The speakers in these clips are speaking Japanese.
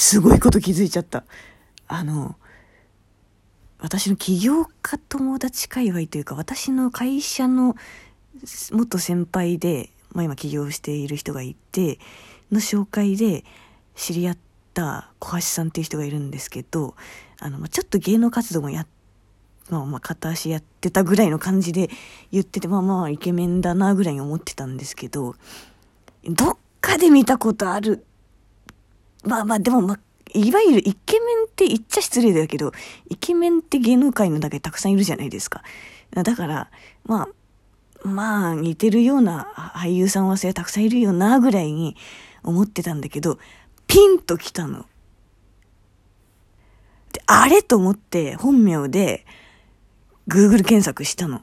すごいこと気づいちゃった。あの、私の起業家友達界隈というか、私の会社の元先輩で、まあ今起業している人がいて、の紹介で知り合った小橋さんっていう人がいるんですけど、あの、ちょっと芸能活動もやっまあまあ片足やってたぐらいの感じで言ってて、まあまあイケメンだなぐらいに思ってたんですけど、どっかで見たことある。まあまあでもまあ、いわゆるイケメンって言っちゃ失礼だけど、イケメンって芸能界の中でたくさんいるじゃないですか。だから、まあ、まあ似てるような俳優さんはそれたくさんいるよなぐらいに思ってたんだけど、ピンと来たの。で、あれと思って本名で、Google 検索したの。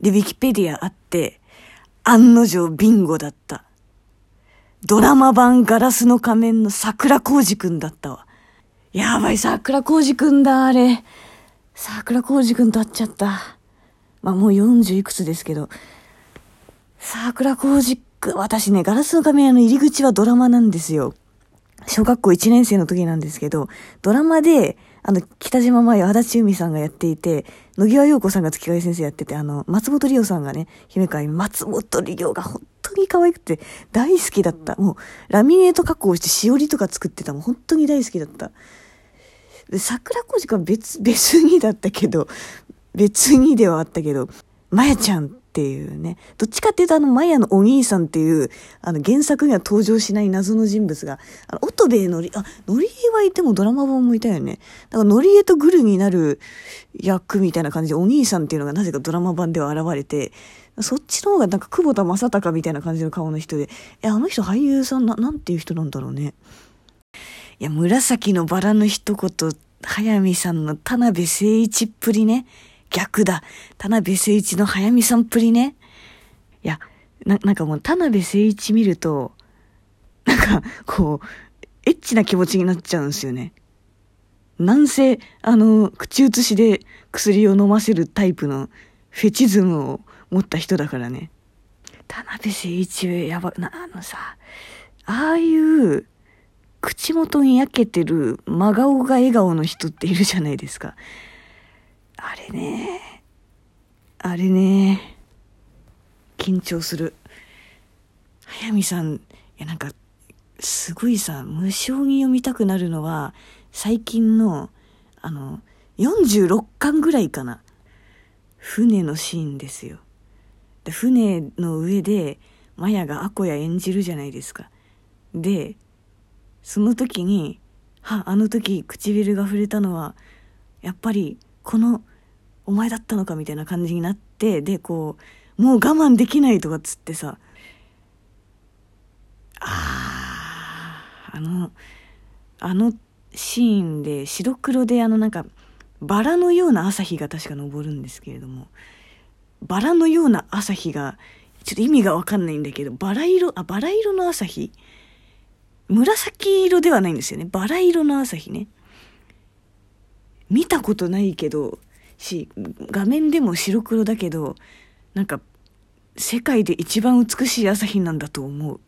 で、ウィキペディアあって、案の定ビンゴだった。ドラマ版ガラスの仮面の桜浩二くんだったわ。やばい、桜浩二くんだ、あれ。桜浩二くんと会っちゃった。まあもう40いくつですけど。桜浩二くん、私ね、ガラスの仮面の入り口はドラマなんですよ。小学校1年生の時なんですけど、ドラマで、あの、北島麻世、足立由美さんがやっていて、野際陽子さんが月影先生やってて、あの、松本里央さんがね、姫川松本里央が本当に可愛くて大好きだった。もう、ラミネート加工してしおりとか作ってたもん、本当に大好きだった。で、桜小路は別、別にだったけど、別にではあったけど、まやちゃんっていうね、どっちかっていうとあの、マヤのお兄さんっていう、あの、原作には登場しない謎の人物が、あの、乙部のり、あ、のりえはいてもドラマ版もいたよね。だか、のりえとグルになる役みたいな感じで、お兄さんっていうのがなぜかドラマ版では現れて、そっちの方がなんか久保田正孝みたいな感じの顔の人で、え、あの人俳優さんな、なんていう人なんだろうね。いや、紫のバラの一言、早見さんの田辺誠一っぷりね。逆だ。田辺誠一の早見さんっぷりね。いや、な、なんかもう田辺誠一見ると、なんか、こう、エッチな気持ちになっちゃうんですよね。なんせ、あの、口移しで薬を飲ませるタイプのフェチズムを持った人だからね。田辺誠一、やば、な、あのさ、ああいう、口元に焼けてる真顔が笑顔の人っているじゃないですか。あれね。あれね。緊張する。早見さん、いやなんか、すごいさ、無性に読みたくなるのは、最近の、あの、46巻ぐらいかな。船のシーンですよ。で船の上で、マヤがアコヤ演じるじゃないですか。で、その時に、は、あの時唇が触れたのは、やっぱり、このお前だったのかみたいな感じになってでこうもう我慢できないとかっつってさあああのあのシーンで白黒であのなんかバラのような朝日が確か昇るんですけれどもバラのような朝日がちょっと意味がわかんないんだけどバラ色あバラ色の朝日？紫色ではないんですよね。バラ色の朝日ね。見たことないけどし画面でも白黒だけどなんか世界で一番美しい朝日なんだと思う。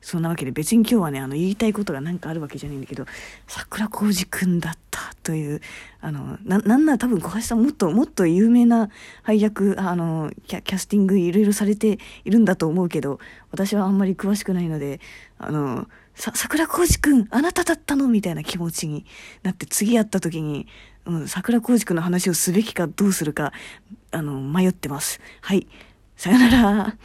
そんなわけで別に今日はねあの言いたいことが何かあるわけじゃないんだけど桜浩二くんだってというあのななんなら多分小橋さんもっともっと有名な配役あのキャキャスティングいろいろされているんだと思うけど私はあんまり詳しくないのであのさ桜浩二くんあなただったの？みたいな気持ちになって次会った時にうん、桜浩二君の話をすべきかどうするか、あの、迷ってます。はい。さよなら。